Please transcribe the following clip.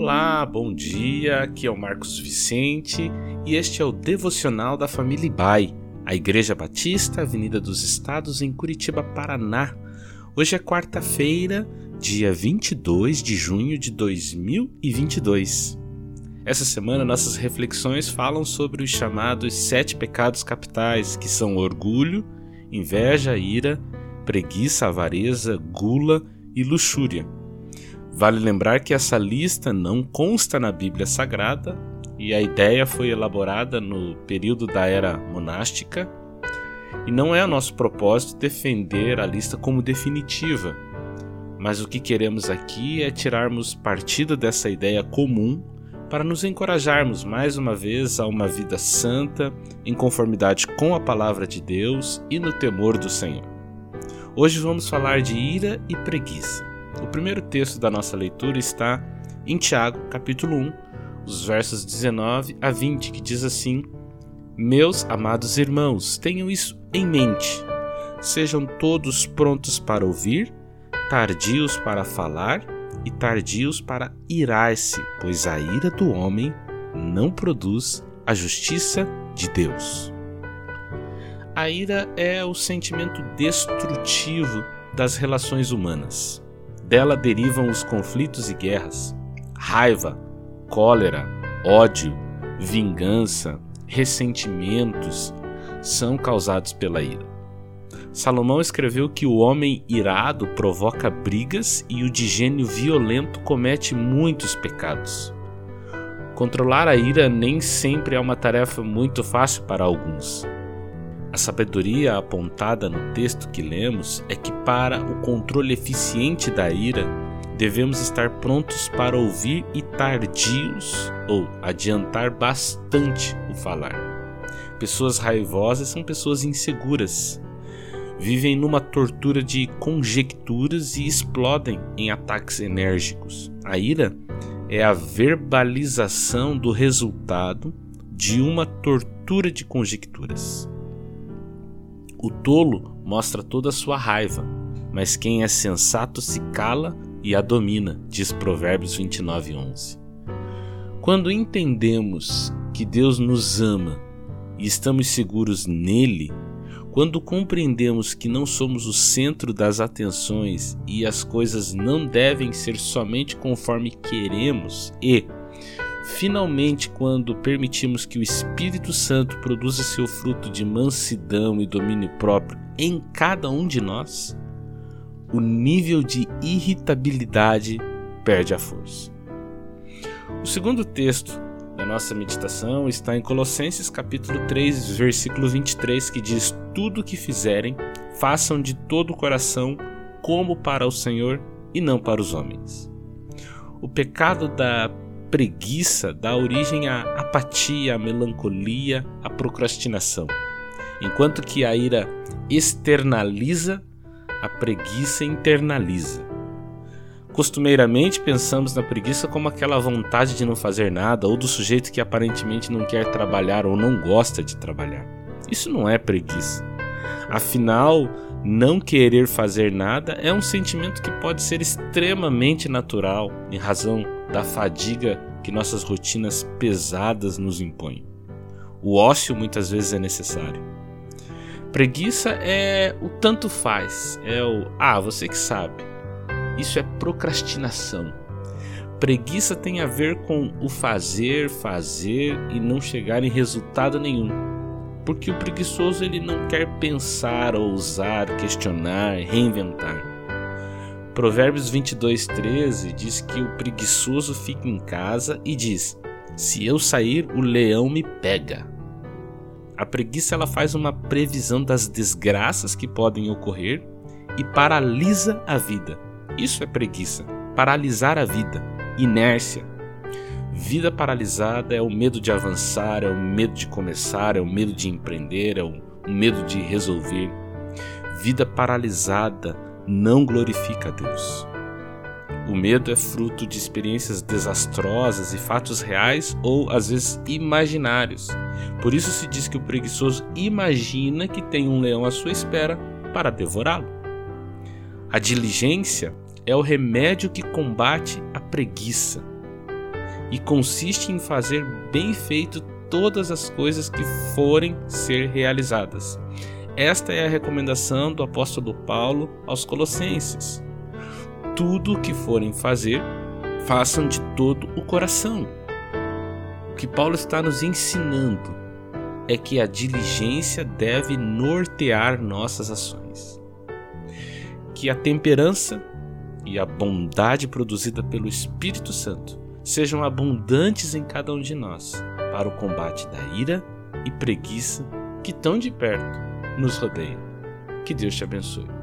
Olá, bom dia. Aqui é o Marcos Vicente e este é o devocional da família Ibai, a Igreja Batista, Avenida dos Estados, em Curitiba, Paraná. Hoje é quarta-feira, dia 22 de junho de 2022. Essa semana nossas reflexões falam sobre os chamados sete pecados capitais, que são orgulho, inveja, ira, preguiça, avareza, gula e luxúria. Vale lembrar que essa lista não consta na Bíblia Sagrada e a ideia foi elaborada no período da era monástica. E não é nosso propósito defender a lista como definitiva, mas o que queremos aqui é tirarmos partido dessa ideia comum para nos encorajarmos mais uma vez a uma vida santa, em conformidade com a palavra de Deus e no temor do Senhor. Hoje vamos falar de ira e preguiça. O primeiro texto da nossa leitura está em Tiago, capítulo 1, os versos 19 a 20, que diz assim: Meus amados irmãos, tenham isso em mente. Sejam todos prontos para ouvir, tardios para falar e tardios para irar-se, pois a ira do homem não produz a justiça de Deus. A ira é o sentimento destrutivo das relações humanas. Dela derivam os conflitos e guerras, raiva, cólera, ódio, vingança, ressentimentos são causados pela ira. Salomão escreveu que o homem irado provoca brigas e o de gênio violento comete muitos pecados. Controlar a ira nem sempre é uma tarefa muito fácil para alguns. A sabedoria apontada no texto que lemos é que, para o controle eficiente da ira, devemos estar prontos para ouvir e tardios, ou adiantar bastante o falar. Pessoas raivosas são pessoas inseguras. Vivem numa tortura de conjecturas e explodem em ataques enérgicos. A ira é a verbalização do resultado de uma tortura de conjecturas. O tolo mostra toda a sua raiva, mas quem é sensato se cala e a domina, diz Provérbios 29, 11. Quando entendemos que Deus nos ama e estamos seguros nele, quando compreendemos que não somos o centro das atenções e as coisas não devem ser somente conforme queremos e Finalmente, quando permitimos que o Espírito Santo produza seu fruto de mansidão e domínio próprio em cada um de nós, o nível de irritabilidade perde a força. O segundo texto da nossa meditação está em Colossenses capítulo 3, versículo 23, que diz: "Tudo o que fizerem, façam de todo o coração, como para o Senhor e não para os homens." O pecado da preguiça dá origem à apatia, à melancolia, à procrastinação. Enquanto que a ira externaliza, a preguiça internaliza. Costumeiramente pensamos na preguiça como aquela vontade de não fazer nada ou do sujeito que aparentemente não quer trabalhar ou não gosta de trabalhar. Isso não é preguiça. Afinal, não querer fazer nada é um sentimento que pode ser extremamente natural em razão da fadiga que nossas rotinas pesadas nos impõem. O ócio muitas vezes é necessário. Preguiça é o tanto faz, é o ah, você que sabe. Isso é procrastinação. Preguiça tem a ver com o fazer, fazer e não chegar em resultado nenhum. Porque o preguiçoso ele não quer pensar, ousar, questionar, reinventar. Provérbios 22:13 diz que o preguiçoso fica em casa e diz: Se eu sair, o leão me pega. A preguiça ela faz uma previsão das desgraças que podem ocorrer e paralisa a vida. Isso é preguiça, paralisar a vida, inércia. Vida paralisada é o medo de avançar, é o medo de começar, é o medo de empreender, é o medo de resolver. Vida paralisada não glorifica a Deus. O medo é fruto de experiências desastrosas e fatos reais ou às vezes imaginários. Por isso se diz que o preguiçoso imagina que tem um leão à sua espera para devorá-lo. A diligência é o remédio que combate a preguiça. e consiste em fazer bem feito todas as coisas que forem ser realizadas. Esta é a recomendação do apóstolo Paulo aos Colossenses. Tudo o que forem fazer, façam de todo o coração. O que Paulo está nos ensinando é que a diligência deve nortear nossas ações. Que a temperança e a bondade produzida pelo Espírito Santo sejam abundantes em cada um de nós para o combate da ira e preguiça que tão de perto nos rodeiam. Que Deus te abençoe.